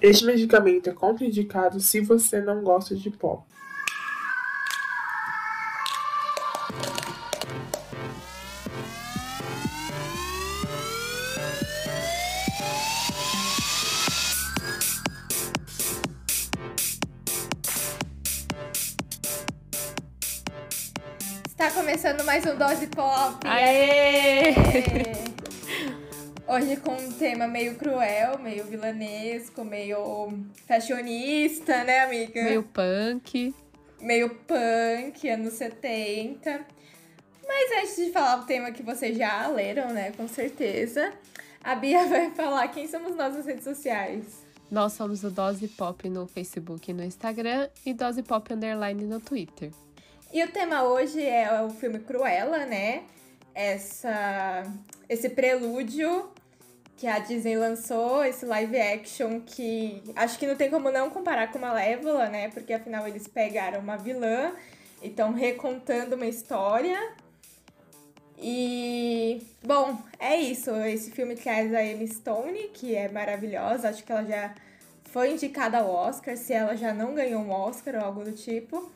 Este medicamento é contraindicado se você não gosta de pó. Está começando mais um Dose Pop. Aê! Hoje com um tema meio cruel, meio vilanesco, meio fashionista, né, amiga? Meio punk. Meio punk, anos 70. Mas antes de falar o tema que vocês já leram, né, com certeza, a Bia vai falar quem somos nós nas redes sociais. Nós somos o Dose Pop no Facebook e no Instagram e Dose Pop Underline no Twitter. E o tema hoje é o filme Cruella, né? Essa, esse prelúdio que a Disney lançou, esse live action que acho que não tem como não comparar com Malévola, né? Porque afinal eles pegaram uma vilã e estão recontando uma história. E, bom, é isso. Esse filme traz a Emma Stone, que é maravilhosa. Acho que ela já foi indicada ao Oscar, se ela já não ganhou um Oscar ou algo do tipo.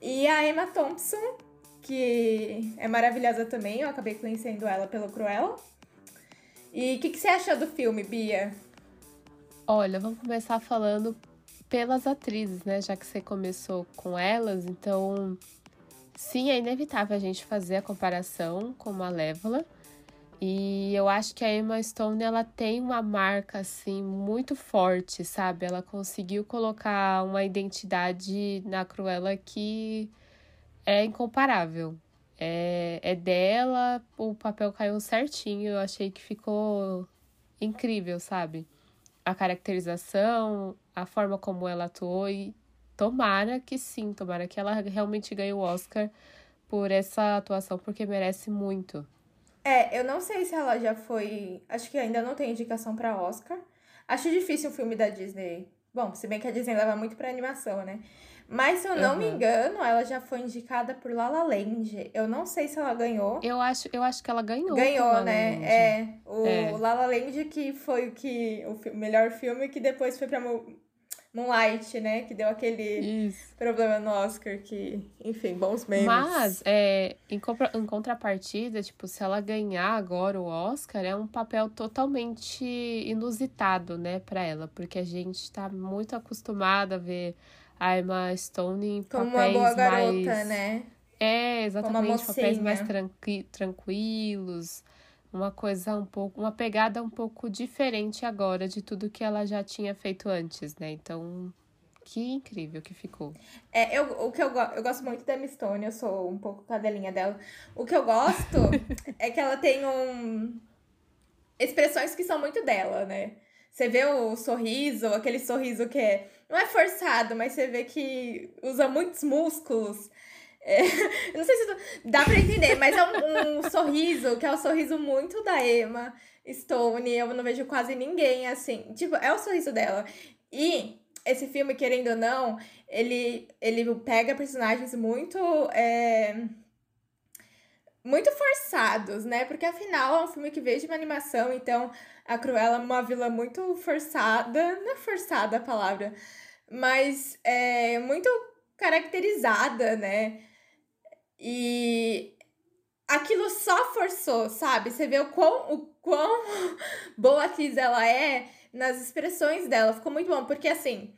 E a Emma Thompson, que é maravilhosa também. Eu acabei conhecendo ela pelo Cruella. E o que, que você achou do filme, Bia? Olha, vamos começar falando pelas atrizes, né? Já que você começou com elas, então sim, é inevitável a gente fazer a comparação com Malévola. E eu acho que a Emma Stone ela tem uma marca assim muito forte, sabe? Ela conseguiu colocar uma identidade na Cruella que é incomparável é, é dela, o papel caiu certinho, eu achei que ficou incrível, sabe? A caracterização, a forma como ela atuou e tomara que sim, tomara que ela realmente ganhe o Oscar por essa atuação, porque merece muito. É, eu não sei se ela já foi. Acho que ainda não tem indicação para Oscar. Acho difícil o filme da Disney. Bom, se bem que a Disney leva muito pra animação, né? Mas se eu não uhum. me engano, ela já foi indicada por La La Land. Eu não sei se ela ganhou. Eu acho, eu acho que ela ganhou. Ganhou, né? É. O é. La La Land que foi o que o melhor filme que depois foi para Moonlight, né? Que deu aquele Isso. problema no Oscar que, enfim, bons memes. Mas, é, em, em contrapartida, tipo, se ela ganhar agora o Oscar, é um papel totalmente inusitado, né, para ela, porque a gente tá muito acostumada a ver a Emma Stone em Como papéis uma boa garota, mais... né? É, exatamente, papéis mais tranqui tranquilos, uma coisa um pouco, uma pegada um pouco diferente agora de tudo que ela já tinha feito antes, né? Então, que incrível que ficou. É, eu, o que eu, eu gosto muito da Emma Stone, eu sou um pouco cadelinha dela. O que eu gosto é que ela tem um expressões que são muito dela, né? Você vê o sorriso, aquele sorriso que é, não é forçado, mas você vê que usa muitos músculos. É, não sei se tu, dá pra entender, mas é um, um sorriso que é o um sorriso muito da Emma Stone. Eu não vejo quase ninguém assim. Tipo, é o sorriso dela. E esse filme, querendo ou não, ele, ele pega personagens muito. É, muito forçados, né? Porque afinal é um filme que veio de uma animação, então a Cruella é uma vilã muito forçada, não é forçada a palavra, mas é muito caracterizada, né? E aquilo só forçou, sabe? Você vê o quão, o quão boa atriz ela é nas expressões dela. Ficou muito bom, porque assim,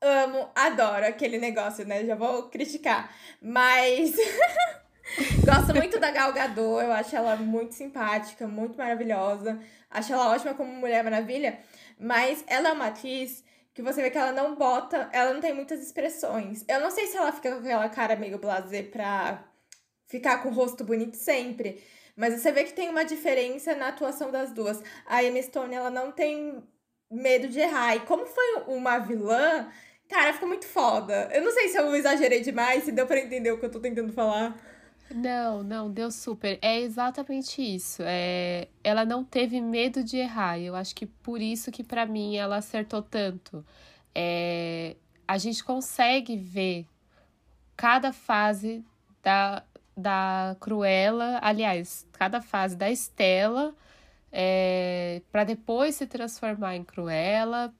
amo, adoro aquele negócio, né? Já vou criticar. Mas Gosto muito da Gal Gadot, eu acho ela muito simpática, muito maravilhosa. Acho ela ótima como Mulher Maravilha, mas ela é uma atriz que você vê que ela não bota, ela não tem muitas expressões. Eu não sei se ela fica com aquela cara meio blazer pra ficar com o rosto bonito sempre, mas você vê que tem uma diferença na atuação das duas. A Emma Stone, ela não tem medo de errar. E como foi uma vilã, cara, ficou muito foda. Eu não sei se eu exagerei demais, se deu para entender o que eu tô tentando falar. Não, não, deu super. É exatamente isso. É, ela não teve medo de errar. Eu acho que por isso que para mim ela acertou tanto. É, a gente consegue ver cada fase da, da Cruella, aliás, cada fase da Estela, é, para depois se transformar em Cruella.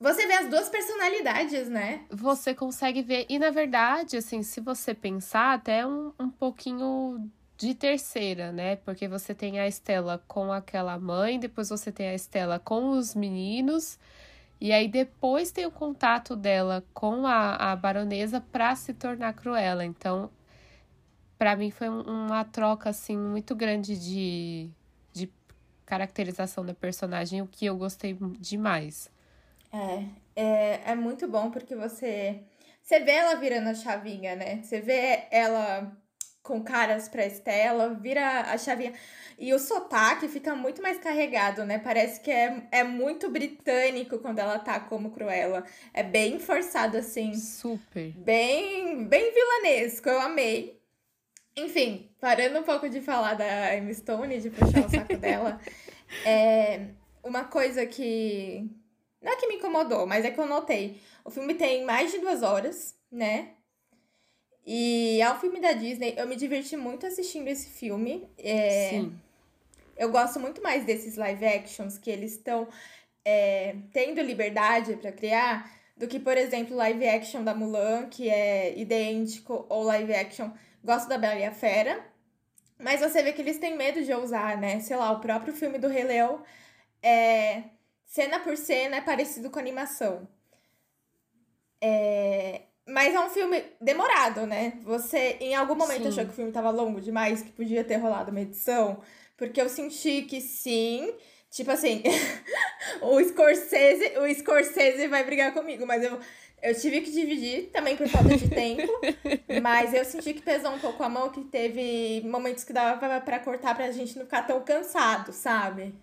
Você vê as duas personalidades, né? Você consegue ver. E na verdade, assim, se você pensar, até um, um pouquinho de terceira, né? Porque você tem a Estela com aquela mãe, depois você tem a Estela com os meninos, e aí depois tem o contato dela com a, a baronesa para se tornar Cruella. Então, para mim foi uma troca assim muito grande de, de caracterização da personagem, o que eu gostei demais. É, é, é muito bom porque você você vê ela virando a chavinha, né? Você vê ela com caras pra Estela, vira a chavinha. E o sotaque fica muito mais carregado, né? Parece que é, é muito britânico quando ela tá como Cruella. É bem forçado, assim. Super. Bem, bem vilanesco, eu amei. Enfim, parando um pouco de falar da Emma Stone, de puxar o saco dela, é uma coisa que. Não é que me incomodou, mas é que eu notei. O filme tem mais de duas horas, né? E é um filme da Disney. Eu me diverti muito assistindo esse filme. É... Sim. Eu gosto muito mais desses live actions que eles estão é, tendo liberdade para criar do que, por exemplo, live action da Mulan, que é idêntico, ou live action. Gosto da Bela e a Fera. Mas você vê que eles têm medo de usar, né? Sei lá, o próprio filme do Rei Leão, é, cena por cena, é parecido com animação. É, mas é um filme demorado, né? Você, em algum momento, sim. achou que o filme tava longo demais, que podia ter rolado uma edição? Porque eu senti que sim. Tipo assim, o Scorsese, o Scorsese vai brigar comigo, mas eu, eu tive que dividir também por falta de tempo. mas eu senti que pesou um pouco a mão, que teve momentos que dava para cortar pra gente não ficar tão cansado, sabe?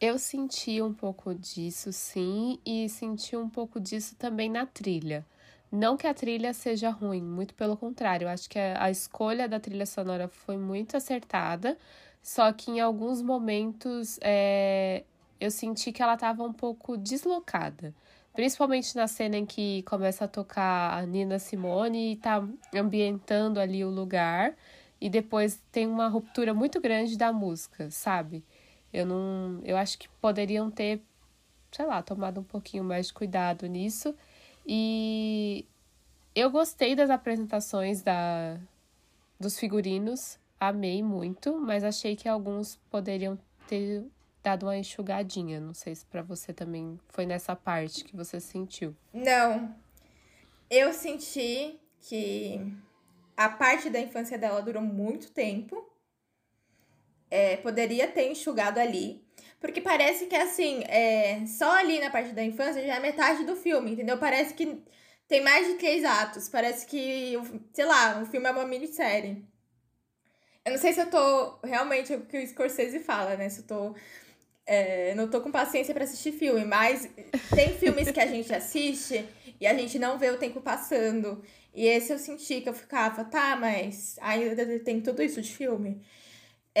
Eu senti um pouco disso, sim, e senti um pouco disso também na trilha. Não que a trilha seja ruim, muito pelo contrário, acho que a escolha da trilha sonora foi muito acertada, só que em alguns momentos é, eu senti que ela estava um pouco deslocada. Principalmente na cena em que começa a tocar a Nina Simone e tá ambientando ali o lugar, e depois tem uma ruptura muito grande da música, sabe? Eu não. Eu acho que poderiam ter, sei lá, tomado um pouquinho mais de cuidado nisso. E eu gostei das apresentações da, dos figurinos, amei muito, mas achei que alguns poderiam ter dado uma enxugadinha. Não sei se para você também foi nessa parte que você sentiu. Não. Eu senti que a parte da infância dela durou muito tempo é, poderia ter enxugado ali. Porque parece que, assim, é, só ali na parte da infância já é metade do filme, entendeu? Parece que tem mais de três atos. Parece que, sei lá, o filme é uma minissérie. Eu não sei se eu tô realmente o que o Scorsese fala, né? Se eu tô. É, não tô com paciência para assistir filme, mas tem filmes que a gente assiste e a gente não vê o tempo passando. E esse eu senti que eu ficava, tá, mas ainda tem tudo isso de filme.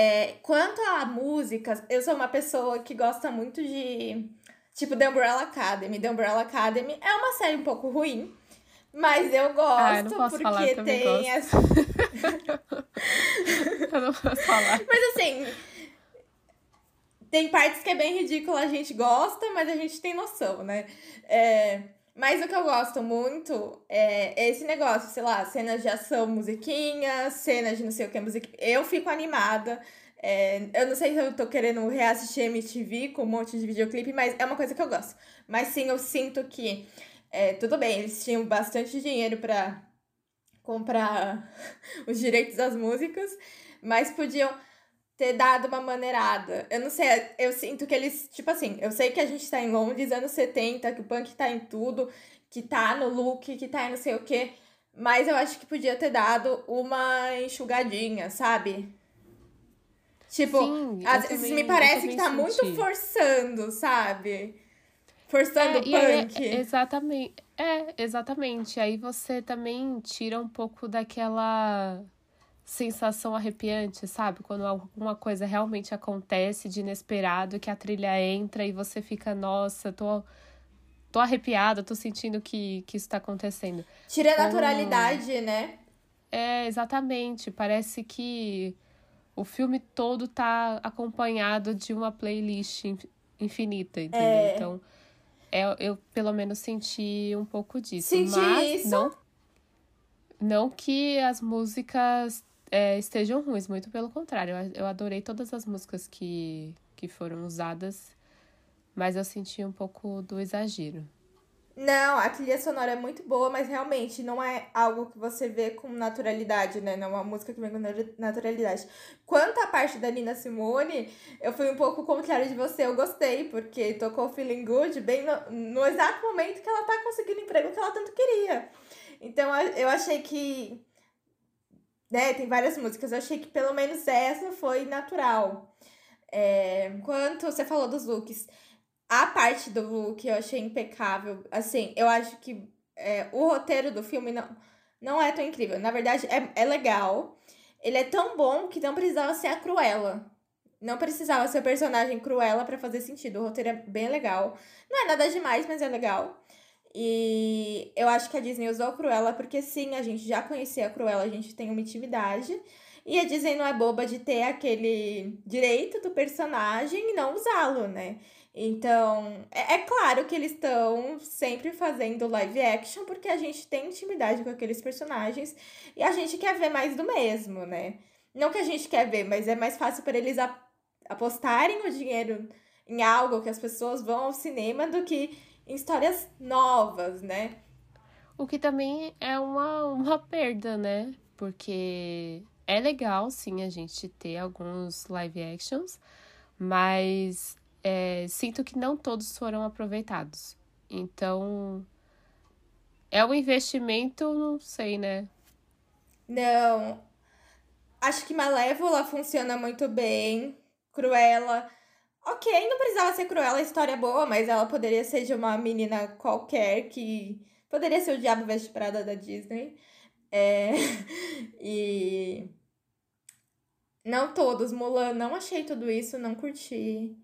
É, quanto a músicas, eu sou uma pessoa que gosta muito de. Tipo, The Umbrella Academy. The Umbrella Academy é uma série um pouco ruim. Mas eu gosto ah, eu não posso porque falar, eu tem gosto. as. eu não posso falar. Mas assim. Tem partes que é bem ridícula, a gente gosta, mas a gente tem noção, né? É, mas o que eu gosto muito é esse negócio, sei lá, cenas de ação, musiquinha, cenas de não sei o que, musiquinha. Eu fico animada. É, eu não sei se eu tô querendo reassistir MTV com um monte de videoclipe, mas é uma coisa que eu gosto. Mas sim, eu sinto que. É, tudo bem, eles tinham bastante dinheiro para comprar os direitos das músicas, mas podiam ter dado uma maneirada. Eu não sei, eu sinto que eles, tipo assim, eu sei que a gente tá em Londres, anos 70, que o punk tá em tudo, que tá no look, que tá em não sei o quê, mas eu acho que podia ter dado uma enxugadinha, sabe? Tipo, Sim, às vezes também, me parece que tá senti. muito forçando, sabe? Forçando é, o punk. É, exatamente. É, exatamente. Aí você também tira um pouco daquela sensação arrepiante, sabe? Quando alguma coisa realmente acontece de inesperado, que a trilha entra e você fica, nossa, tô, tô arrepiada, tô sentindo que, que isso tá acontecendo. Tira a naturalidade, né? É, exatamente. Parece que o filme todo tá acompanhado de uma playlist infinita, entendeu? É... Então. eu, eu pelo menos senti um pouco disso. Senti mas isso. não não que as músicas é, estejam ruins, muito pelo contrário. Eu, eu adorei todas as músicas que, que foram usadas, mas eu senti um pouco do exagero. Não, a trilha sonora é muito boa, mas realmente não é algo que você vê com naturalidade, né? Não é uma música que vem com natu- naturalidade. Quanto à parte da Nina Simone, eu fui um pouco contrário de você. Eu gostei, porque tocou Feeling Good bem no, no exato momento que ela tá conseguindo o emprego que ela tanto queria. Então eu achei que. Né, tem várias músicas, eu achei que pelo menos essa foi natural. É, quanto você falou dos looks. A parte do look eu achei impecável. Assim, eu acho que é, o roteiro do filme não, não é tão incrível. Na verdade, é, é legal. Ele é tão bom que não precisava ser a Cruella. Não precisava ser o personagem Cruella pra fazer sentido. O roteiro é bem legal. Não é nada demais, mas é legal. E eu acho que a Disney usou Cruella porque sim, a gente já conhecia a Cruella, a gente tem uma intimidade. E a Disney não é boba de ter aquele direito do personagem e não usá-lo, né? Então, é, é claro que eles estão sempre fazendo live action porque a gente tem intimidade com aqueles personagens e a gente quer ver mais do mesmo, né? Não que a gente quer ver, mas é mais fácil para eles apostarem o dinheiro em algo que as pessoas vão ao cinema do que em histórias novas, né? O que também é uma, uma perda, né? Porque é legal, sim, a gente ter alguns live actions, mas é, sinto que não todos foram aproveitados. Então, é um investimento, não sei, né? Não. Acho que Malévola funciona muito bem. Cruella. Ok, não precisava ser Cruella, a história é boa, mas ela poderia ser de uma menina qualquer que. Poderia ser o Diabo Veste Prada da Disney. É... E. Não todos. Mulan, não achei tudo isso, não curti.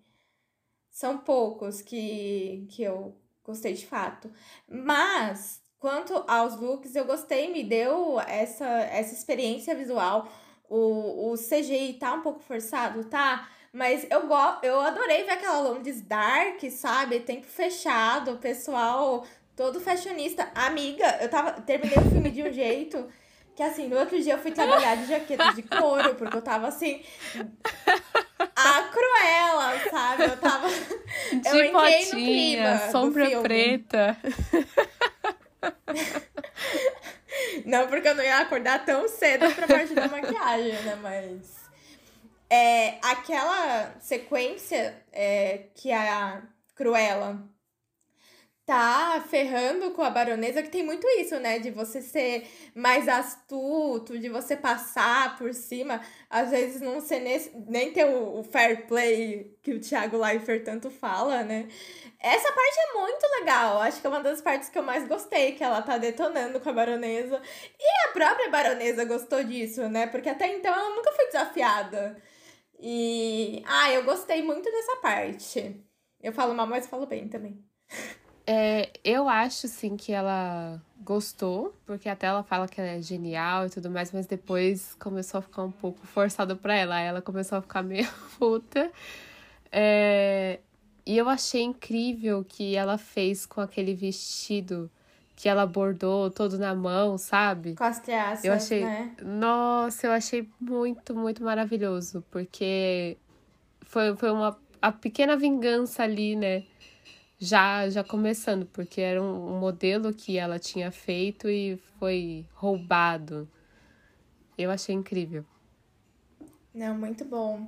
São poucos que, que eu gostei de fato. Mas, quanto aos looks, eu gostei, me deu essa, essa experiência visual. O, o CGI tá um pouco forçado, tá? Mas eu, go eu adorei ver aquela Londres Dark, sabe? Tempo fechado, o pessoal todo fashionista. Amiga, eu tava. Terminei o filme de um jeito que assim, no outro dia eu fui trabalhar de jaqueta de couro, porque eu tava assim. A Cruella, sabe? Eu tava. Eu De entrei no botinha, clima do sombra preta. Não, porque eu não ia acordar tão cedo pra parte da maquiagem, né? Mas. É, aquela sequência é, que a Cruella tá ferrando com a baronesa, que tem muito isso, né? De você ser mais astuto, de você passar por cima, às vezes não ser nesse, nem ter o, o fair play que o Thiago Leifert tanto fala, né? Essa parte é muito legal. Acho que é uma das partes que eu mais gostei, que ela tá detonando com a baronesa. E a própria baronesa gostou disso, né? Porque até então ela nunca foi desafiada. E. Ah, eu gostei muito dessa parte. Eu falo mal, mas falo bem também. É, eu acho, sim, que ela gostou, porque até ela fala que ela é genial e tudo mais, mas depois começou a ficar um pouco forçado pra ela. Aí ela começou a ficar meio puta. É, e eu achei incrível que ela fez com aquele vestido que ela bordou todo na mão, sabe? Com as traças, Eu achei- né? Nossa, eu achei muito, muito maravilhoso, porque foi, foi uma a pequena vingança ali, né? Já, já começando, porque era um, um modelo que ela tinha feito e foi roubado. Eu achei incrível. Não, muito bom.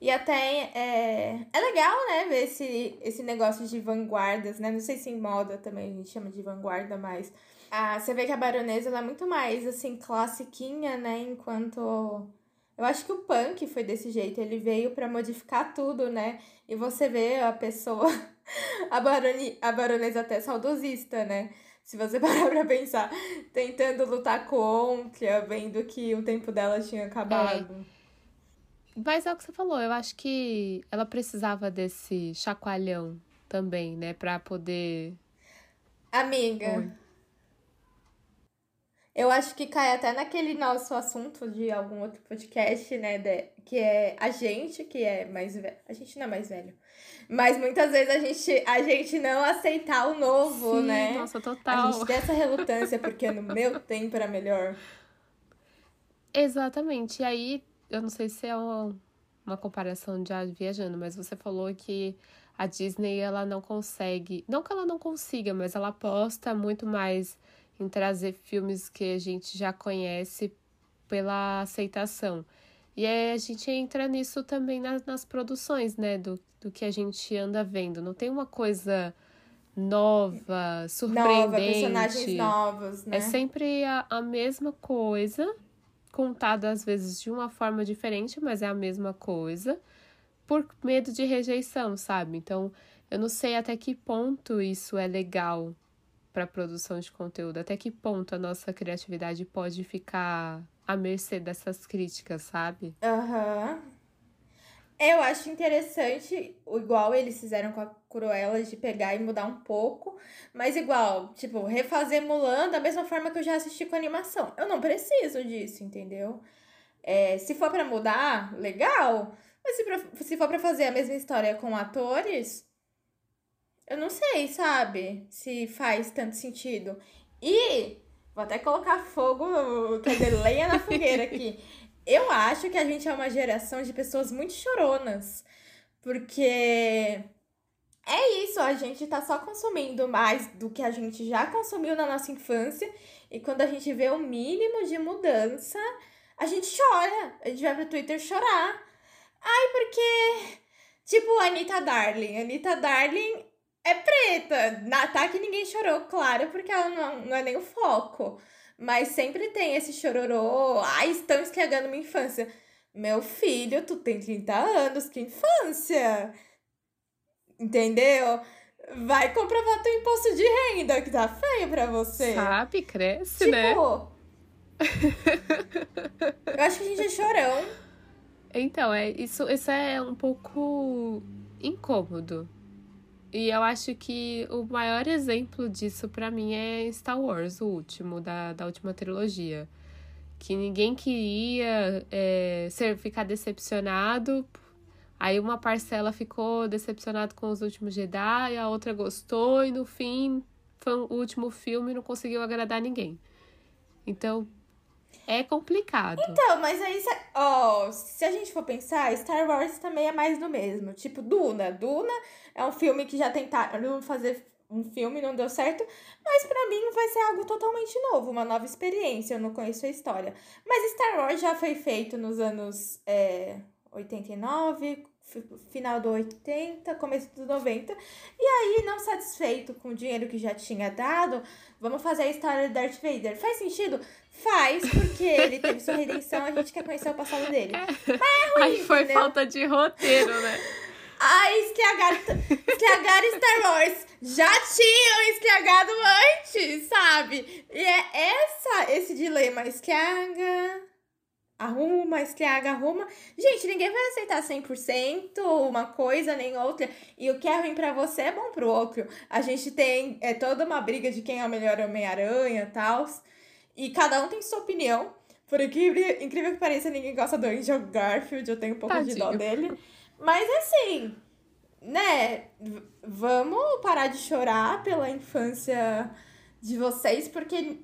E até é, é legal, né, ver esse, esse negócio de vanguardas, né? Não sei se em moda também a gente chama de vanguarda, mas ah, você vê que a baronesa ela é muito mais, assim, classiquinha, né? Enquanto. Eu acho que o punk foi desse jeito, ele veio pra modificar tudo, né? E você vê a pessoa, a, baroni, a baronesa até saudosista, né? Se você parar pra pensar, tentando lutar contra, vendo que o tempo dela tinha acabado. Mas é o que você falou, eu acho que ela precisava desse chacoalhão também, né? Pra poder. Amiga. Oi. Eu acho que cai até naquele nosso assunto de algum outro podcast, né? De, que é a gente que é mais velho. A gente não é mais velho. Mas muitas vezes a gente, a gente não aceitar o novo, Sim, né? Nossa, total. A gente tem essa relutância, porque no meu tempo era melhor. Exatamente. E aí, eu não sei se é uma, uma comparação já viajando, mas você falou que a Disney ela não consegue, não que ela não consiga, mas ela aposta muito mais em trazer filmes que a gente já conhece pela aceitação. E aí a gente entra nisso também nas, nas produções, né? Do, do que a gente anda vendo. Não tem uma coisa nova, surpreendente. Nova, personagens novos, né? É sempre a, a mesma coisa, contada às vezes de uma forma diferente, mas é a mesma coisa, por medo de rejeição, sabe? Então, eu não sei até que ponto isso é legal para produção de conteúdo, até que ponto a nossa criatividade pode ficar à mercê dessas críticas, sabe? Aham. Eu acho interessante, igual eles fizeram com a Cruella, de pegar e mudar um pouco. Mas igual, tipo, refazer Mulan da mesma forma que eu já assisti com animação. Eu não preciso disso, entendeu? É, se for pra mudar, legal. Mas se, pra, se for pra fazer a mesma história com atores, eu não sei, sabe? Se faz tanto sentido. E vou até colocar fogo, quer dizer, lenha na fogueira aqui. Eu acho que a gente é uma geração de pessoas muito choronas. Porque é isso, a gente tá só consumindo mais do que a gente já consumiu na nossa infância. E quando a gente vê o mínimo de mudança, a gente chora. A gente vai pro Twitter chorar. Ai, porque. Tipo, Anitta Darling. Anitta Darling é preta. Na ataque ninguém chorou, claro, porque ela não, não é nem o foco. Mas sempre tem esse chororô. Ai, estão esquegando minha infância. Meu filho, tu tem 30 anos, que infância! Entendeu? Vai comprovar teu imposto de renda, que tá feio pra você. Sabe, cresce, tipo, né? eu acho que a gente é chorão. Então, é, isso, isso é um pouco incômodo. E eu acho que o maior exemplo disso para mim é Star Wars, o último, da, da última trilogia. Que ninguém queria é, ser, ficar decepcionado. Aí uma parcela ficou decepcionado com os últimos Jedi, a outra gostou, e no fim foi o último filme não conseguiu agradar ninguém. Então, é complicado. Então, mas aí, oh, se a gente for pensar, Star Wars também é mais do mesmo. Tipo, Duna. Duna é um filme que já tentaram fazer um filme, não deu certo. Mas para mim vai ser algo totalmente novo, uma nova experiência. Eu não conheço a história. Mas Star Wars já foi feito nos anos é, 89, final do 80, começo dos 90. E aí, não satisfeito com o dinheiro que já tinha dado, vamos fazer a história do Darth Vader. Faz sentido? Faz, porque ele teve sua redenção, a gente quer conhecer o passado dele. Mas é ruim, Aí foi entendeu? falta de roteiro, né? Ai, escragaram Star Wars. Já tinham escragado antes, sabe? E é essa, esse dilema. Escraga, arruma, escraga, arruma. Gente, ninguém vai aceitar 100% uma coisa nem outra. E o que é ruim pra você é bom pro outro. A gente tem é, toda uma briga de quem é o melhor Homem-Aranha e tal. E cada um tem sua opinião. Por incrível, incrível que pareça, ninguém gosta do Angel Garfield. Eu tenho um pouco de dó Tadinho. dele. Mas assim, né? Vamos parar de chorar pela infância de vocês, porque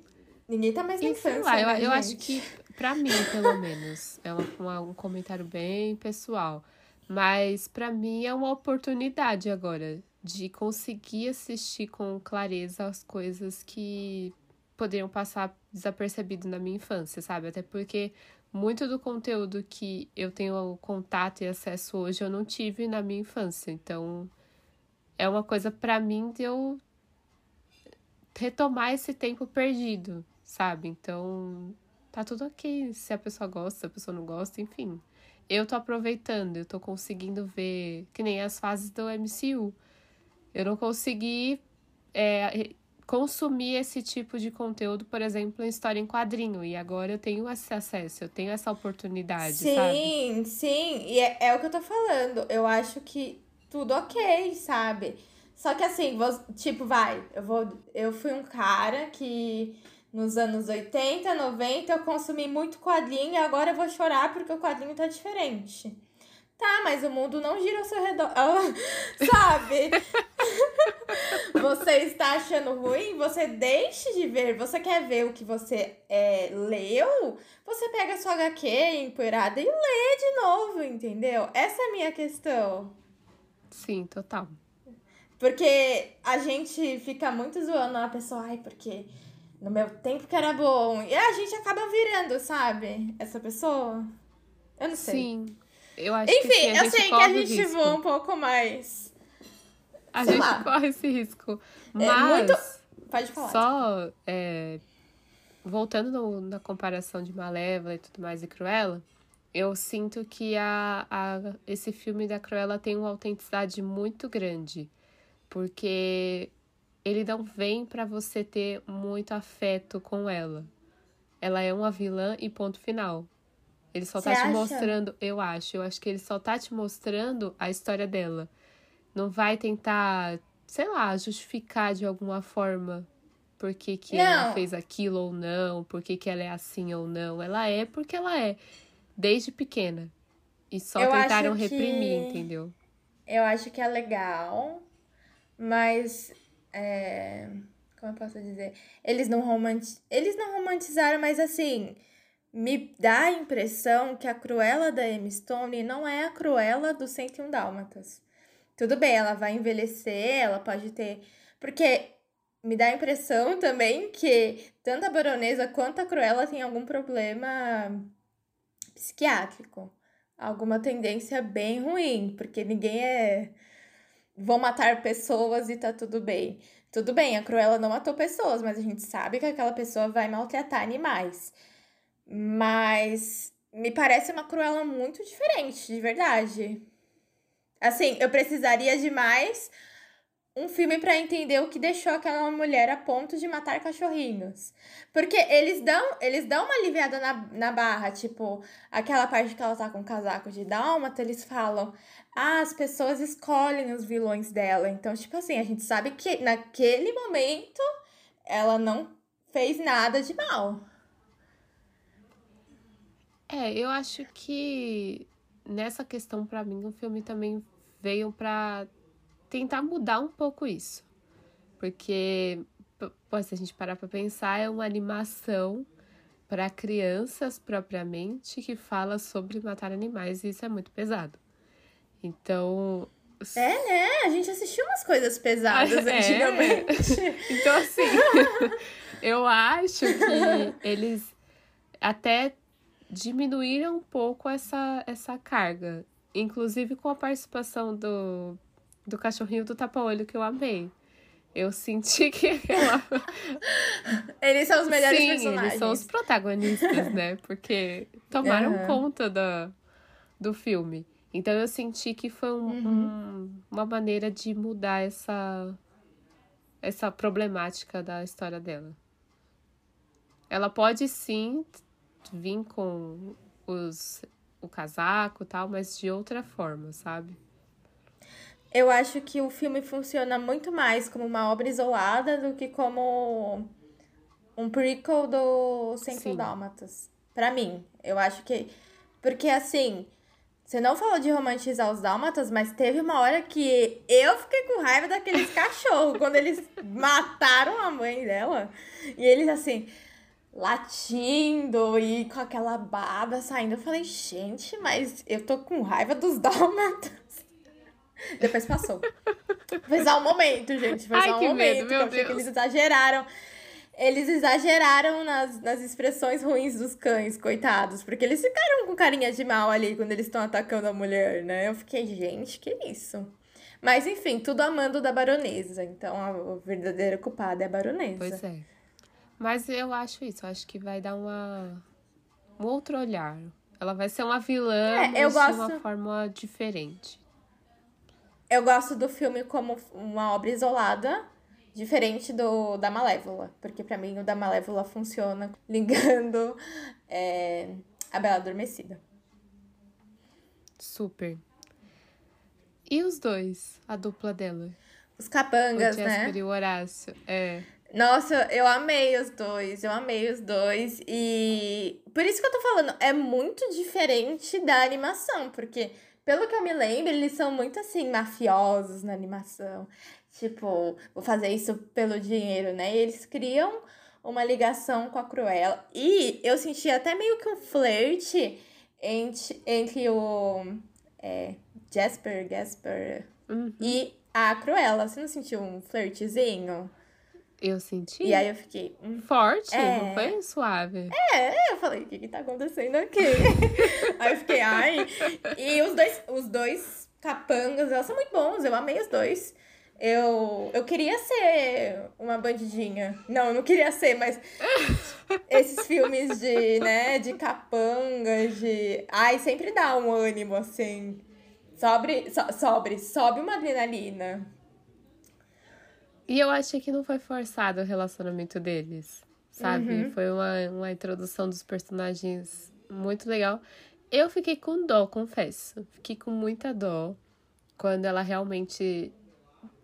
ninguém tá mais na E sei infância. lá, eu, né, eu acho gente? que, pra mim, pelo menos, é uma- um comentário bem pessoal. Mas pra mim é uma oportunidade agora de conseguir assistir com clareza as coisas que poderiam passar desapercebido na minha infância, sabe? Até porque muito do conteúdo que eu tenho contato e acesso hoje eu não tive na minha infância. Então, é uma coisa pra mim de eu retomar esse tempo perdido, sabe? Então, tá tudo ok se a pessoa gosta, se a pessoa não gosta, enfim. Eu tô aproveitando, eu tô conseguindo ver, que nem as fases do MCU. Eu não consegui é, consumir esse tipo de conteúdo, por exemplo, em história em quadrinho. E agora eu tenho esse acesso, eu tenho essa oportunidade, sim, sabe? sim. E é, é o que eu tô falando. Eu acho que tudo ok, sabe? Só que assim, vo- tipo, vai, eu vou. Eu fui um cara que nos anos 80, 90, eu consumi muito quadrinho e agora eu vou chorar porque o quadrinho tá diferente. Tá, mas o mundo não gira ao seu redor. Sabe? você está achando ruim? Você deixe de ver. Você quer ver o que você é, leu? Você pega a sua HQ empoeirada e lê de novo, entendeu? Essa é a minha questão. Sim, total. Porque a gente fica muito zoando a pessoa, ai, porque no meu tempo que era bom. E a gente acaba virando, sabe? Essa pessoa. Eu não sei. Sim. Eu acho Enfim, que sim, eu sei que a gente voa um pouco mais. A sei gente lá. corre esse risco. É Mas, muito- Pode falar. só é, voltando no- na comparação de Malévola e tudo mais e Cruella, eu sinto que a, a, esse filme da Cruella tem uma autenticidade muito grande. Porque ele não vem pra você ter muito afeto com ela. Ela é uma vilã e ponto final. Ele só Você tá te acha? mostrando, eu acho, eu acho que ele só tá te mostrando a história dela. Não vai tentar, sei lá, justificar de alguma forma por que, que ela fez aquilo ou não, por que, que ela é assim ou não. Ela é porque ela é, desde pequena. E só Eu tentaram acho reprimir, que- entendeu? Eu acho que é legal, mas. É, Como eu posso dizer? Eles não, romanti... Eles não romantizaram, mas assim. Me dá a impressão que a Cruella da Emma Stone não é a Cruella do 101 Dálmatas. Tudo bem, ela vai envelhecer, ela pode ter. Porque me dá a impressão também que tanto a baronesa quanto a Cruella tem algum problema psiquiátrico. Alguma tendência bem ruim, porque ninguém é. Vão matar pessoas e tá tudo bem. Tudo bem, a Cruella não matou pessoas, mas a gente sabe que aquela pessoa vai maltratar animais. Mas me parece uma Cruella muito diferente, de verdade. Assim, eu precisaria de mais um filme pra entender o que deixou aquela mulher a ponto de matar cachorrinhos. Porque eles dão, eles dão uma aliviada na, na barra, tipo, aquela parte que ela tá com o casaco de dálmata, eles falam: "Ah, as pessoas escolhem os vilões dela". Então, tipo assim, a gente sabe que naquele momento ela não fez nada de mal. É, eu acho que nessa questão, pra mim, o filme também veio pra tentar mudar um pouco isso. Porque, pô, se a gente parar pra pensar, é uma animação pra crianças propriamente que fala sobre matar animais e isso é muito pesado. Então. É, né? A gente assistiu umas coisas pesadas É. antigamente. Então, assim, eu acho que eles até diminuíram um pouco essa, essa carga. Inclusive com a participação do, do cachorrinho do tapa-olho, que eu amei. Eu senti que ela. Eles são os melhores Sim, personagens. eles são os protagonistas, né? Porque tomaram Aham. conta da, do filme. Então eu senti que foi um- Uhum. um- uma maneira de mudar essa, essa problemática da história dela. Ela pode sim vir com os, o casaco e tal, mas de outra forma, sabe? Eu acho que o filme funciona muito mais como uma obra isolada do que como um prequel do Sim. Dálmatas. Pra mim, eu acho que. Porque assim, você não falou de romantizar os dálmatas, mas teve uma hora que eu fiquei com raiva daqueles cachorros, quando eles mataram a mãe dela. E eles assim, latindo e com aquela baba saindo. Eu falei, gente, mas eu tô com raiva dos dálmatas. Depois passou. Foi só um momento, gente. Foi Ai, só um momento. medo, que meu eu achei que Deus. eles exageraram. Eles exageraram nas, nas expressões ruins dos cães, coitados. Porque eles ficaram com carinha de mal ali quando eles estão atacando a mulher, né? Eu fiquei, gente, que isso? Mas enfim, tudo amando da baronesa. Então a verdadeira culpada é a baronesa. Pois é. Mas eu acho isso, eu acho que vai dar uma um outro olhar. Ela vai ser uma vilã, É, mas eu de gosto- uma forma diferente. Eu gosto do filme como uma obra isolada, diferente do da Malévola. Porque pra mim o da Malévola funciona ligando é, a Bela Adormecida. Super. E os dois, a dupla dela? Os O capangas, Jasper né? e o Horácio. É. Nossa, eu amei os dois, eu amei os dois. E por isso que eu tô falando, é muito diferente da animação, porque, pelo que eu me lembro, eles são muito assim, mafiosos na animação. Tipo, vou fazer isso pelo dinheiro, né? E eles criam uma ligação com a Cruella. E eu senti até meio que um flerte entre, entre o é, Jasper, Jasper Uhum. e a Cruella. Você não sentiu um flertezinho? Eu senti. E aí eu fiquei. hum. Forte, É. não foi suave. É, eu falei, o que que tá acontecendo aqui? aí eu fiquei, ai. E os dois, os dois capangas, elas são muito bons, eu amei os dois. Eu, eu queria ser uma bandidinha. Não, eu não queria ser, mas esses filmes de, né, de capangas, de. Ai, sempre dá um ânimo, assim. Sobe, so, sobre, sobe uma adrenalina. E eu achei que não foi forçado o relacionamento deles, sabe? Uhum. Foi uma, uma introdução dos personagens muito legal. Eu fiquei com dó, confesso. Fiquei com muita dó quando ela realmente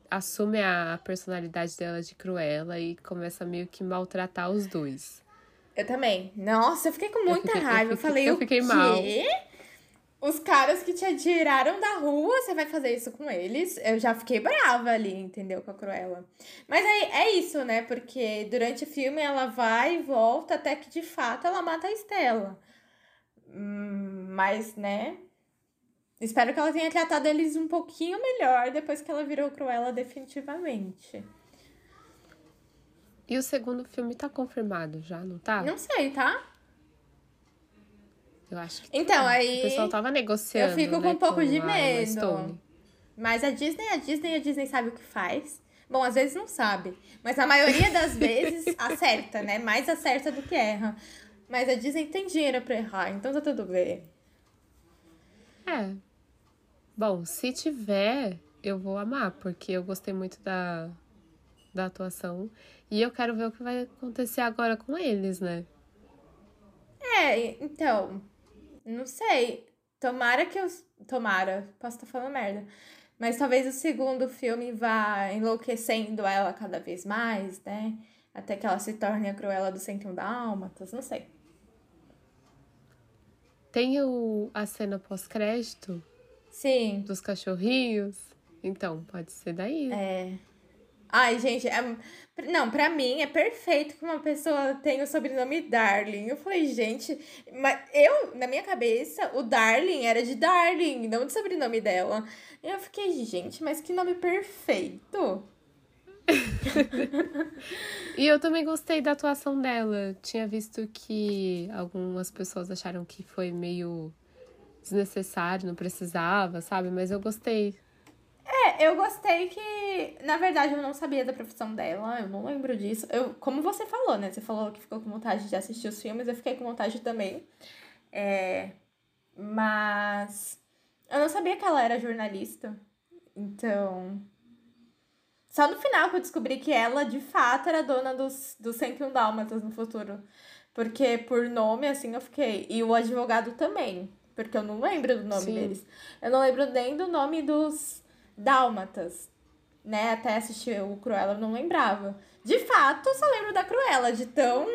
assume a personalidade dela de Cruella e começa meio que maltratar os dois. Eu também. Nossa, eu fiquei com muita fiquei- eu raiva. Eu, fiquei- falei, eu o fiquei quê? mal. Os caras que te atiraram da rua, você vai fazer isso com eles? Eu já fiquei brava ali, entendeu? Com a Cruella. Mas aí é isso, né? Porque durante o filme ela vai e volta até que de fato ela mata a Estela. Hum, mas, né? Espero que ela tenha tratado eles um pouquinho melhor depois que ela virou Cruella definitivamente. E o segundo filme tá confirmado já, não tá? Não sei, tá? Eu acho que Então, tá. aí O pessoal tava negociando. eu fico com né, um pouco de a Emma medo. Stone. Mas a Disney, a Disney, a Disney sabe o que faz. Bom, às vezes não sabe. Mas a maioria das vezes acerta, né? Mais acerta do que erra. Mas a Disney tem dinheiro pra errar, então tá tudo bem. É. Bom, se tiver, eu vou amar, porque eu gostei muito da, da atuação. E eu quero ver o que vai acontecer agora com eles, né? É, então. Não sei. Tomara que eu. Tomara, posso estar falando merda. Mas talvez o segundo filme vá enlouquecendo ela cada vez mais, né? Até que ela se torne a Cruella do 101 Dálmatas, não sei. Tem o, a cena pós-crédito Sim. dos cachorrinhos. Então, pode ser daí. É. Ai, gente, é... não, pra mim é perfeito que uma pessoa tenha o sobrenome Darling. Eu falei, gente, mas eu, na minha cabeça, o Darling era de Darling, não de sobrenome dela. E eu fiquei, gente, mas que nome perfeito. E eu também gostei da atuação dela. Tinha visto que algumas pessoas acharam que foi meio desnecessário, não precisava, sabe? Mas eu gostei. É, eu gostei que, na verdade, eu não sabia da profissão dela, eu não lembro disso. Eu, como você falou, né? Você falou que ficou com vontade de assistir os filmes, eu fiquei com vontade também. É, mas eu não sabia que ela era jornalista. Então. Só no final que eu descobri que ela, de fato, era dona dos, dos 101 Dálmatas no futuro. Porque por nome, assim, eu fiquei. E o advogado também. Porque eu não lembro do nome Sim. deles. Eu não lembro nem do nome dos Dálmatas. Né? Até assistir o Cruella eu não lembrava. De fato, eu só lembro da Cruella, de tão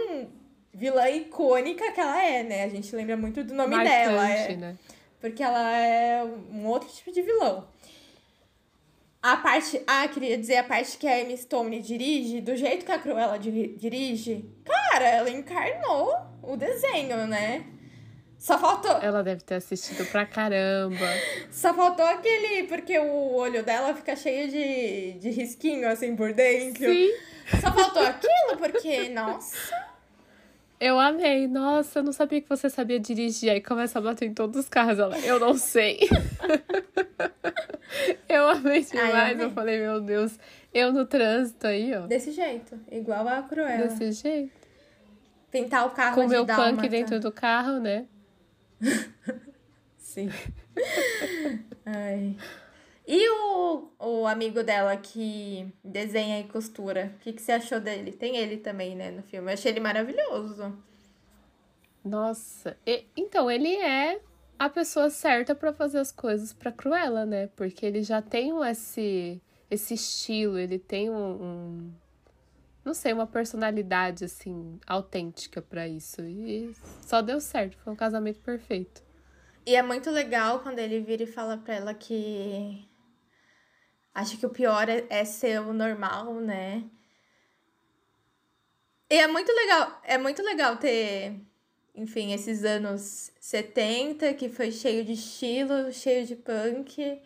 vilã icônica que ela é, né? A gente lembra muito do nome dela. É, né? porque ela é um outro tipo de vilão. A parte. Ah, queria dizer a parte que a Emma Stone dirige, do jeito que a Cruella diri- dirige. Cara, ela encarnou o desenho, né? Só faltou. Ela deve ter assistido pra caramba. Só faltou aquele. Porque o olho dela fica cheio de, de risquinho assim por dentro. Sim. Só faltou aquilo, porque, nossa. Eu amei. Nossa, eu não sabia que você sabia dirigir. Aí começa a bater em todos os carros. Ela, eu não sei. eu amei demais. amei. eu falei, meu Deus. Eu no trânsito aí, ó. Desse jeito. Igual a Cruella. Desse jeito. Pintar o carro Com de meu punk dentro do carro, né? Sim. Ai. E o, o amigo dela que desenha e costura? O que, que você achou dele? Tem ele também, né, no filme. Eu achei ele maravilhoso. Nossa. E- então, ele é a pessoa certa pra fazer as coisas pra Cruella, né? Porque ele já tem esse, esse estilo, ele tem um, um- não sei, uma personalidade assim autêntica para isso. E só deu certo, foi um casamento perfeito. E é muito legal quando ele vira e fala pra ela que acho que o pior é, é ser o normal, né? E é muito legal, é muito legal ter, enfim, esses anos 70 que foi cheio de estilo, cheio de punk.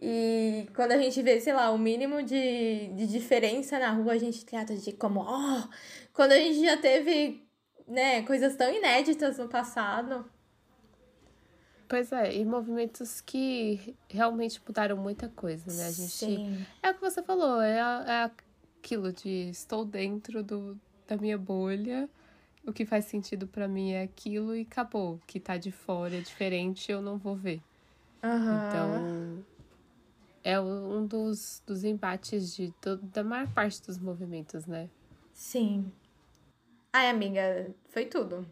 E quando a gente vê, sei lá, o mínimo de, de diferença na rua, a gente trata de como, ó, oh! quando a gente já teve, né, coisas tão inéditas no passado. Pois é, e movimentos que realmente mudaram muita coisa, né? A gente. Sim. É o que você falou, é, é aquilo de estou dentro do, da minha bolha, o que faz sentido para mim é aquilo e acabou. O que tá de fora é diferente, eu não vou ver. Uhum. Então, é um dos, dos embates de todo, da maior parte dos movimentos, né? Sim. Ai, amiga, foi tudo.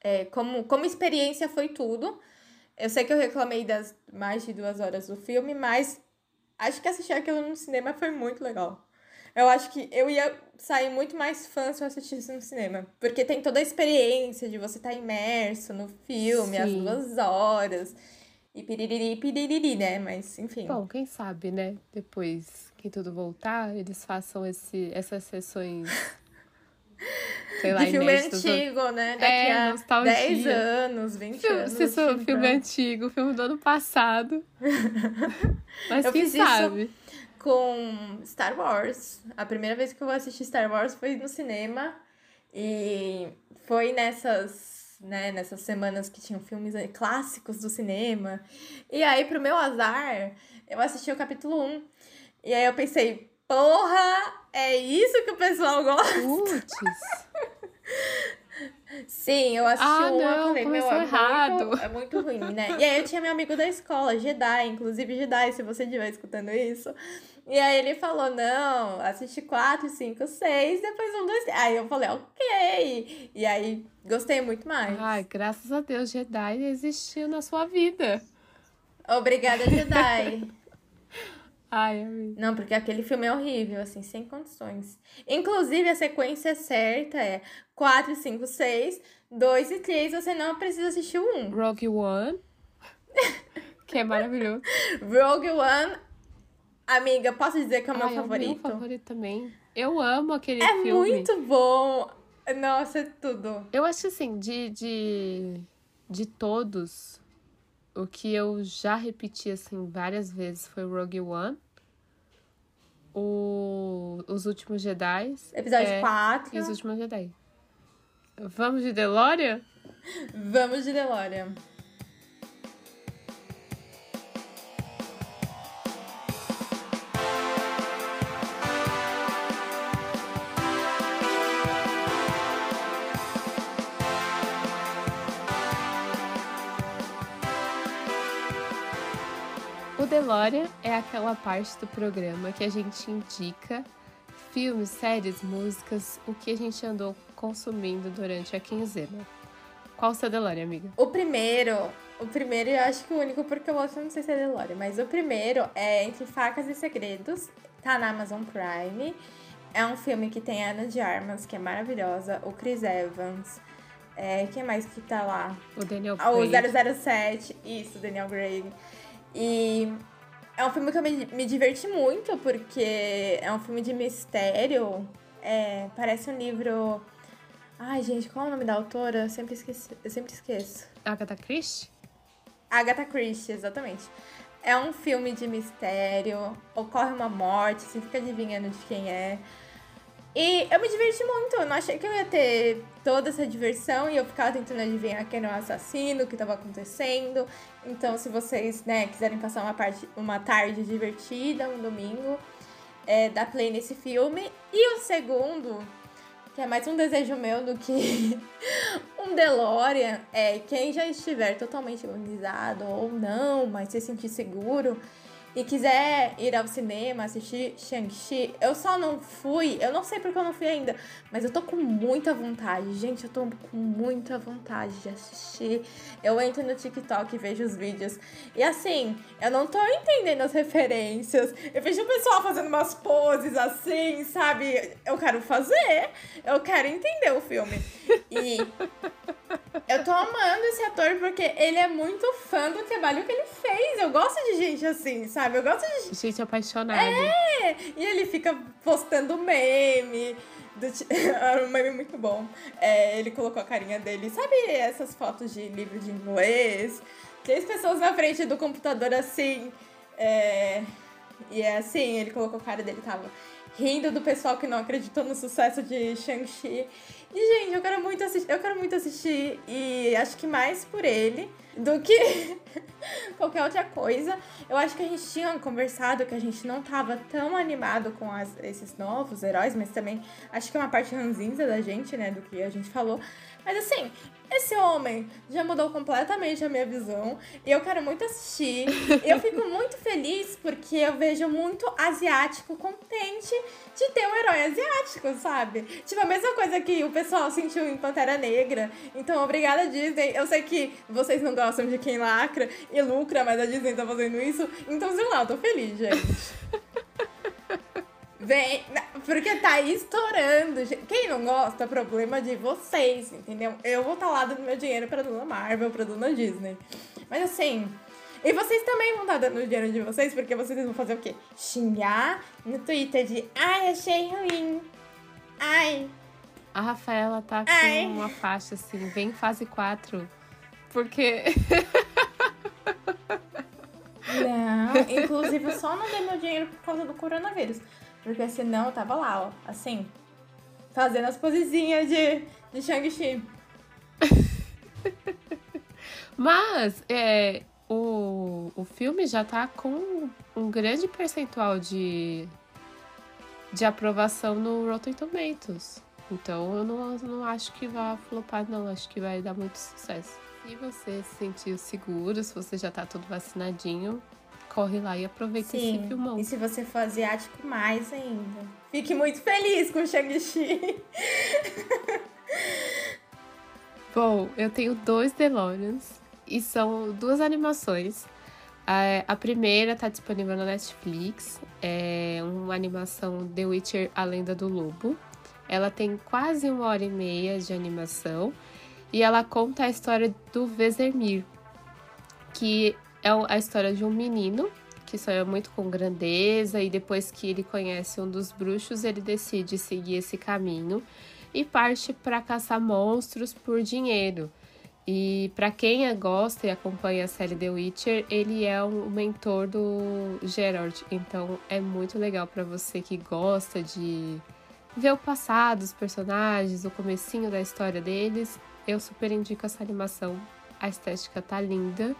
É, como, como experiência foi tudo. Eu sei que eu reclamei das mais de duas horas do filme, mas acho que assistir aquilo no cinema foi muito legal. Eu acho que eu ia sair muito mais fã se eu assistisse no cinema. Porque tem toda a experiência de você estar tá imerso no filme, Sim. as duas horas. E piriri, piriri, né? Mas, enfim. Bom, quem sabe, né? Depois que tudo voltar, eles façam esse, essas sessões. Sei lá, de filme antigo, né? Daqui é, a nostalgia. 10 anos, 20 filme, anos. Se for filme antigo, filme do ano passado. Mas eu quem sabe? Com Star Wars. A primeira vez que eu assisti Star Wars foi no cinema. E foi nessas, né, nessas semanas que tinham filmes clássicos do cinema. E aí, pro meu azar, eu assisti o capítulo 1. E aí eu pensei, porra, é isso que o pessoal gosta. Putz. Sim, eu assisti ah, um não, falei, meu, é errado. Muito, é muito ruim, né? E aí eu tinha meu amigo da escola, Jedi, inclusive Jedi, se você estiver escutando isso. E aí ele falou, não, assiste 4, 5, 6, depois um, dois, Aí eu falei, ok. E aí gostei muito mais. Ai, graças a Deus, Jedi existiu na sua vida. Obrigada, Jedi. Ai, amiga. Não, porque aquele filme é horrível, assim, sem condições. Inclusive, a sequência certa é 4, 5, 6, 2 e 3. Você não precisa assistir o 1. Rogue One. que é maravilhoso. Rogue One Amiga, posso dizer que é o meu Ai, favorito? É o meu favorito também. Eu amo aquele é filme. É muito bom. Nossa, é tudo. Eu acho assim, de, de, de todos, o que eu já repeti assim várias vezes foi Rogue One. O, os Últimos Jedi. Episódio é, 4. E os Últimos Jedi. Vamos de DeLorean? Vamos de DeLorean. DeLorean é aquela parte do programa que a gente indica filmes, séries, músicas, o que a gente andou consumindo durante a quinzena. Qual o seu DeLorean, amiga? O primeiro, o primeiro eu acho que o único porque eu gosto, não sei se é DeLorean, mas o primeiro é Entre Facas e Segredos, tá na Amazon Prime. É um filme que tem a Ana de Armas, que é maravilhosa, o Chris Evans, é, quem mais que tá lá? O Daniel Craig. O 007, isso, Daniel Craig. E é um filme que eu me, me diverti muito, porque é um filme de mistério. É, parece um livro. Ai, gente, qual é o nome da autora? Eu sempre, esqueci, eu sempre esqueço. Agatha Christie? Agatha Christie, exatamente. É um filme de mistério, ocorre uma morte, você fica adivinhando de quem é. E eu me diverti muito, eu não achei que eu ia ter toda essa diversão e eu ficava tentando adivinhar quem era o assassino, o que estava acontecendo. Então, se vocês né, quiserem passar uma, parte, uma tarde divertida, um domingo, é, dá play nesse filme. E o segundo, que é mais um desejo meu do que um DeLorean, é quem já estiver totalmente imunizado ou não, mas se sentir seguro, e quiser ir ao cinema assistir Shang-Chi, eu só não fui, eu não sei porque eu não fui ainda, mas eu tô com muita vontade, gente, eu tô com muita vontade de assistir. Eu entro no TikTok e vejo os vídeos, e assim, eu não tô entendendo as referências. Eu vejo o pessoal fazendo umas poses assim, sabe? Eu quero fazer, eu quero entender o filme. E eu tô amando esse ator porque ele é muito fã do trabalho que ele fez. Eu gosto de gente assim, sabe? Eu gosto de gente apaixonada. É! E ele fica postando meme. Do t... um meme muito bom. É, ele colocou a carinha dele. Sabe essas fotos de livro de inglês? Três pessoas na frente do computador assim. É... E é assim, ele colocou a cara dele, tava rindo do pessoal que não acreditou no sucesso de Shang-Chi. E, gente, eu quero muito assistir, eu quero muito assistir e acho que mais por ele do que qualquer outra coisa. Eu acho que a gente tinha conversado que a gente não tava tão animado com as, esses novos heróis, mas também acho que é uma parte ranzinza da gente, né, do que a gente falou. Mas assim, esse homem já mudou completamente a minha visão e eu quero muito assistir. eu fico muito feliz porque eu vejo muito asiático contente de ter um herói asiático, sabe? Tipo, a mesma coisa que o pessoal sentiu em Pantera Negra. Então, obrigada, Disney. Eu sei que vocês não gostam de quem lacra e lucra, mas a Disney tá fazendo isso. Então, sei lá, eu tô feliz, gente. Vem, porque tá estourando. Quem não gosta, é problema de vocês, entendeu? Eu vou estar tá lá dando meu dinheiro pra Dona Marvel, pra Dona Disney. Mas assim, e vocês também vão estar tá dando o dinheiro de vocês, porque vocês vão fazer o quê? Xingar no Twitter de ai, achei ruim. Ai. A Rafaela tá com ai. uma faixa assim, vem fase 4. Porque. Não, inclusive eu só não dei meu dinheiro por causa do coronavírus. Porque senão eu tava lá, ó, assim, fazendo as posezinhas de, de Shang-Chi. Mas, é, o, o filme já tá com um grande percentual de, de aprovação no Rotten Tomatoes. Então eu não, não acho que vai flopar, não. Acho que vai dar muito sucesso. Se você se sentir seguro, se você já tá todo vacinadinho, corre lá e aproveita Sim. esse filmão. E se você for asiático, mais ainda. Fique muito feliz com o Shang-Chi. Bom, eu tenho dois DeLoreans e são duas animações. A, primeira está disponível na Netflix, é uma animação The Witcher A Lenda do Lobo. Ela tem quase uma hora e meia de animação e ela conta a história do Vesemir, que é a história de um menino que sonha muito com grandeza e depois que ele conhece um dos bruxos, ele decide seguir esse caminho e parte para caçar monstros por dinheiro. E para quem gosta e acompanha a série The Witcher, ele é um mentor do Geralt. Então é muito legal para você que gosta de ver o passado dos personagens, o comecinho da história deles. Eu super indico essa animação. A estética tá linda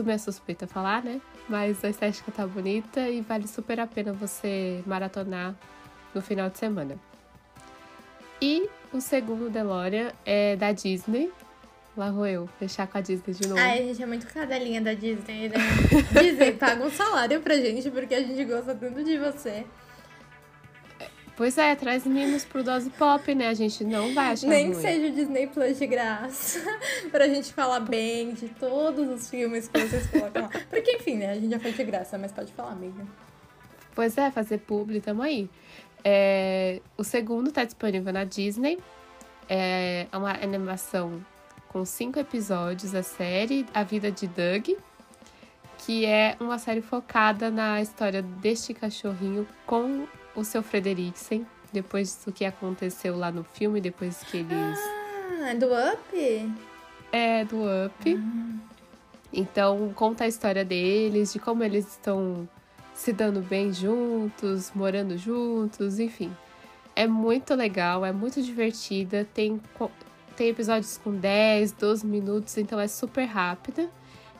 Meio suspeita falar, né? Mas a estética tá bonita e vale super a pena você maratonar no final de semana. E o segundo DeLorean é da Disney. Lá vou eu, fechar com a Disney de novo. Ai, a gente é muito cadelinha da Disney, né? Disney, paga um salário pra gente, porque a gente gosta tanto de você. Pois é, traz mimos pro Dose Pop, né? A gente não vai achar Nem ruim. seja o Disney Plus de graça. pra gente falar bem de todos os filmes que vocês colocam lá. Porque, enfim, né? A gente já foi de graça, mas pode falar, amiga. Pois é, fazer publi, tamo aí. É, o segundo tá disponível na Disney. É uma animação com cinco episódios, a série A Vida de Doug, que é uma série focada na história deste cachorrinho com o seu Frederiksen, depois do que aconteceu lá no filme, depois que eles. Ah, é do Up? É, do Up. Ah. Então, conta a história deles, de como eles estão se dando bem juntos, morando juntos, enfim. É muito legal, é muito divertida, tem, tem episódios com 10, 12 minutos, então é super rápida.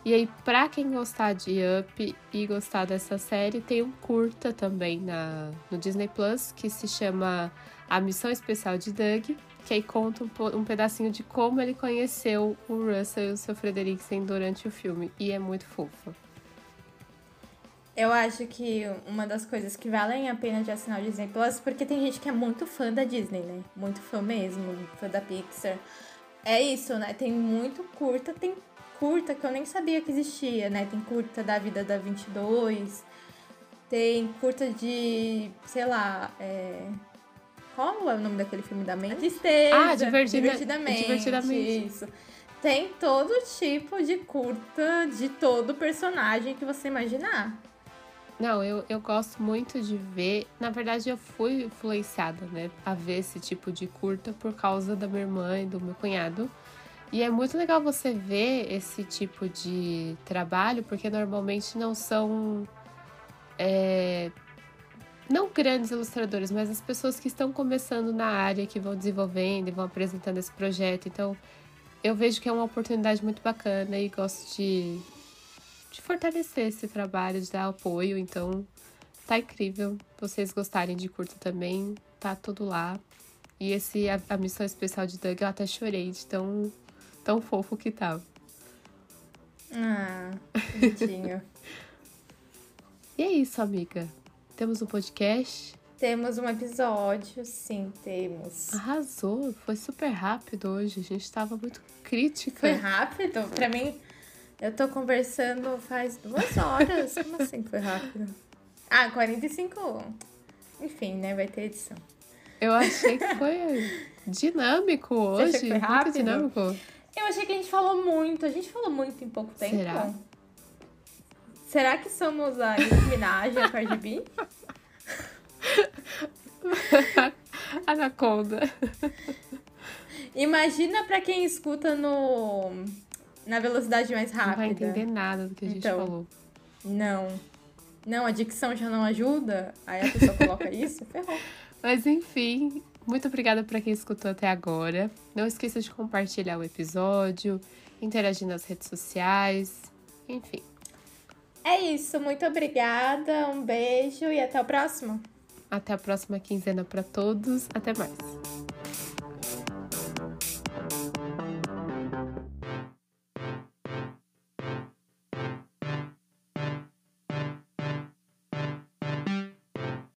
E aí, pra quem gostar de Up e gostar dessa série, tem um curta também na, no Disney Plus que se chama A Missão Especial de Doug, que aí conta um, um pedacinho de como ele conheceu o Russell e o seu Frederiksen durante o filme. E é muito fofo. Eu acho que uma das coisas que valem a pena de assinar o Disney Plus, porque tem gente que é muito fã da Disney, né? Muito fã mesmo, fã da Pixar. É isso, né? Tem muito curta, tem curta que eu nem sabia que existia, né? Tem curta da vida da 22, tem curta de, sei lá, é... qual é o nome daquele filme da mente? Tristeza. Ah, divertida, divertidamente. divertidamente. Isso. Tem todo tipo de curta de todo personagem que você imaginar. Não, eu, eu gosto muito de ver. Na verdade, eu fui influenciada, né, a ver esse tipo de curta por causa da minha irmã e do meu cunhado. E é muito legal você ver esse tipo de trabalho, porque normalmente não são. É, não grandes ilustradores, mas as pessoas que estão começando na área, que vão desenvolvendo e vão apresentando esse projeto. Então, eu vejo que é uma oportunidade muito bacana e gosto de de fortalecer esse trabalho, de dar apoio. Então, tá incrível. Vocês gostarem de curto também, tá tudo lá. E esse a, a missão especial de Doug, eu até chorei de tão, tão fofo que tava. Ah, bonitinho. e é isso, amiga. Temos um podcast. temos um episódio, sim, temos. Arrasou, foi super rápido hoje. A gente tava muito crítica. Foi rápido? Pra mim, eu tô conversando faz duas horas. Como assim foi rápido? Ah, 45. Enfim, né? Vai ter edição. Eu achei que foi dinâmico Você achou hoje. que foi muito rápido? dinâmico. Eu achei que a gente falou muito. A gente falou muito em pouco tempo. Será? Será que somos a Minaj e a Cardi B? Anaconda. Imagina pra quem escuta no na velocidade mais Não vai rápida. entender nada do que a gente Então. falou. Não. Não, a dicção já não ajuda. Aí a pessoa coloca isso, ferrou. Mas enfim, muito obrigada para quem escutou até agora. Não esqueça de compartilhar o episódio, interagir nas redes sociais, enfim. É isso, muito obrigada, um beijo e até o próximo. Até a próxima quinzena para todos. Até mais.